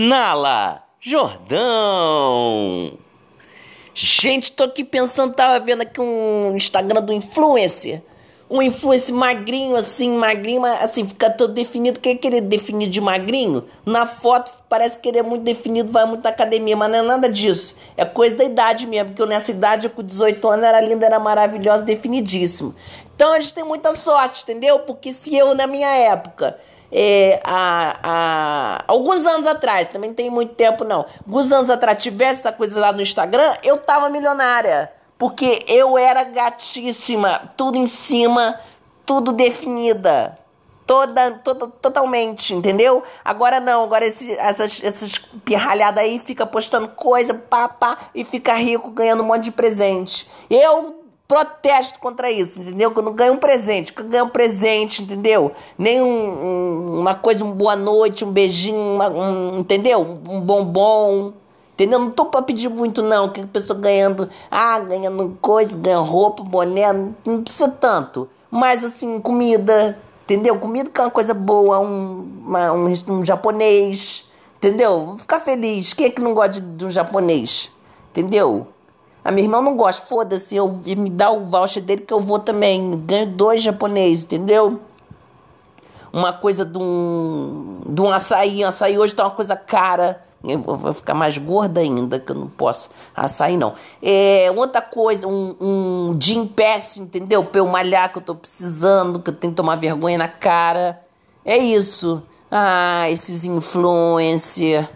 Nala Jordão. Gente, tô aqui pensando, tava vendo aqui um Instagram do influencer. Um influencer magrinho, assim, magrinho, assim, fica todo definido. Quem querer definir de magrinho? Na foto parece que ele é muito definido, vai muito na academia, mas não é nada disso. É coisa da idade mesmo, porque eu nessa idade, com 18 anos, era linda, era maravilhosa, definidíssimo. Então a gente tem muita sorte, entendeu? Porque se eu, na minha época, é, há, alguns anos atrás, também tem muito tempo não, alguns anos atrás tivesse essa coisa lá no Instagram, eu tava milionária. Porque eu era gatíssima, tudo em cima, tudo definida. Toda, toda, totalmente, entendeu? Agora não, agora esse, essas, essas pirralhadas aí fica postando coisa, pá, pá, e fica rico ganhando um monte de presente. Eu protesto contra isso, entendeu? Que eu não ganho um presente, que ganho um presente, entendeu? Nem um, um, uma coisa, um boa noite, um beijinho, uma, um, entendeu? Um bombom, entendeu? Não tô pra pedir muito não, que a pessoa ganhando, ah, ganhando coisa, ganha roupa, boné, não precisa tanto. Mas assim, comida, entendeu? Comida que é uma coisa boa, um, uma, um, um japonês, entendeu? Ficar feliz. Quem é que não gosta de, de um japonês? Entendeu? A minha irmã não gosta, foda-se, eu me dá o voucher dele que eu vou também. Ganho dois japoneses, entendeu? Uma coisa de um, de um açaí. Um açaí hoje tá uma coisa cara. Eu vou ficar mais gorda ainda, que eu não posso açaí, não. É, outra coisa, um, um Jim Pass, entendeu? Pra eu malhar que eu tô precisando, que eu tenho que tomar vergonha na cara. É isso. Ah, esses influencers.